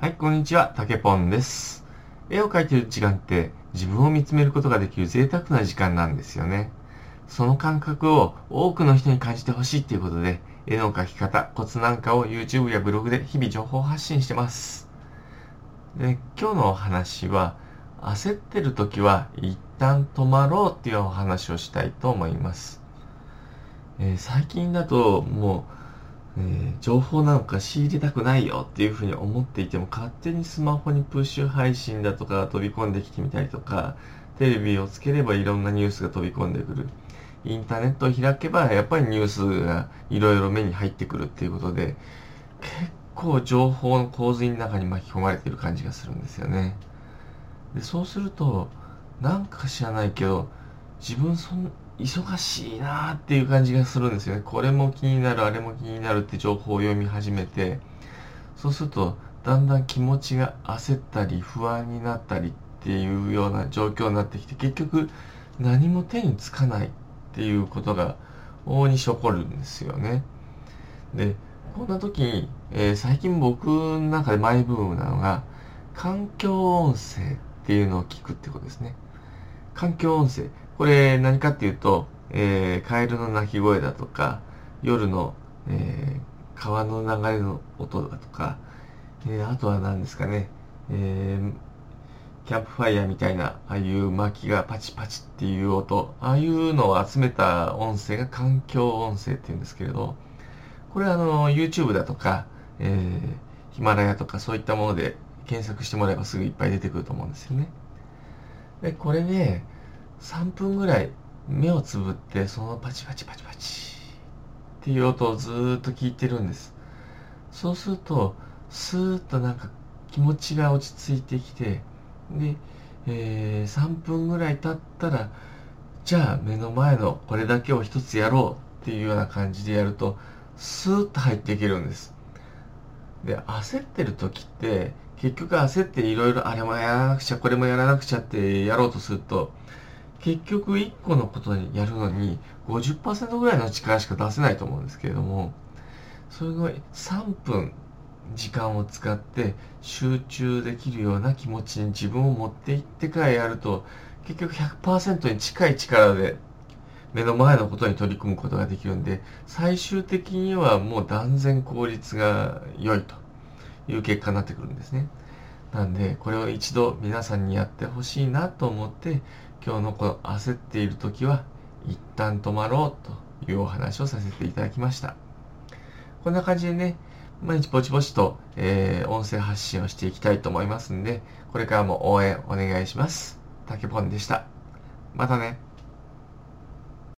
はい、こんにちは、たけぽんです。絵を描いている時間って自分を見つめることができる贅沢な時間なんですよね。その感覚を多くの人に感じてほしいっていうことで、絵の描き方、コツなんかを YouTube やブログで日々情報発信してます。で、今日のお話は、焦ってる時は一旦止まろうっていうお話をしたいと思います。えー最近だともう、えー情報なんか仕入れたくないよっていうふうに思っていても勝手にスマホにプッシュ配信だとか飛び込んできてみたりとかテレビをつければいろんなニュースが飛び込んでくる。インターネットを開けばやっぱりニュースがいろいろ目に入ってくるっていうことで結構情報の洪水の中に巻き込まれてる感じがするんですよね。でそうするとなんか知らないけど自分そん忙しいなーっていう感じがするんですよね。これも気になるあれも気になるって情報を読み始めて。そうするとだんだん気持ちが焦ったり不安になったりっていうような状況になってきて結局何も手につかないっていうことが往々にして起こるんですよね。でこんな時に、えー最近僕の中でマイブームなのが環境音声っていうのを聞くってことですね。環境音声。これ何かっていうと、えーカエルの鳴き声だとか夜の、えー川の流れの音だとか、えーあとは何ですかね、えキャンプファイヤーみたいなああいう薪がパチパチっていう音ああいうのを集めた音声が環境音声っていうんですけれどこれはあの YouTube だとか、えヒマラヤとかそういったもので検索してもらえばすぐいっぱい出てくると思うんですよね。でこれね3分ぐらい目をつぶってそのパチパチパチパチ。っていう音をずっと聞いてるんです。そうするとスーッとなんか気持ちが落ち着いてきてで、えー3分ぐらい経ったらじゃあ目の前のこれだけを一つやろうっていうような感じでやるとスーッと入っていけるんです。で焦ってる時って結局焦っていろいろあれもやらなくちゃこれもやらなくちゃってやろうとすると結局1個のことにやるのに50%ぐらいの力しか出せないと思うんですけれどもそれの3分時間を使って集中できるような気持ちに自分を持っていってからやると結局100%に近い力で目の前のことに取り組むことができるんで最終的にはもう断然効率が良いという結果になってくるんですね。なんでこれを一度皆さんにやってほしいなと思って今日のこの焦っている時は一旦止まろうというお話をさせていただきました。こんな感じでね毎日ぼちぼちと、えー音声発信をしていきたいと思いますんでこれからも応援お願いします。たけぽんでした。またね。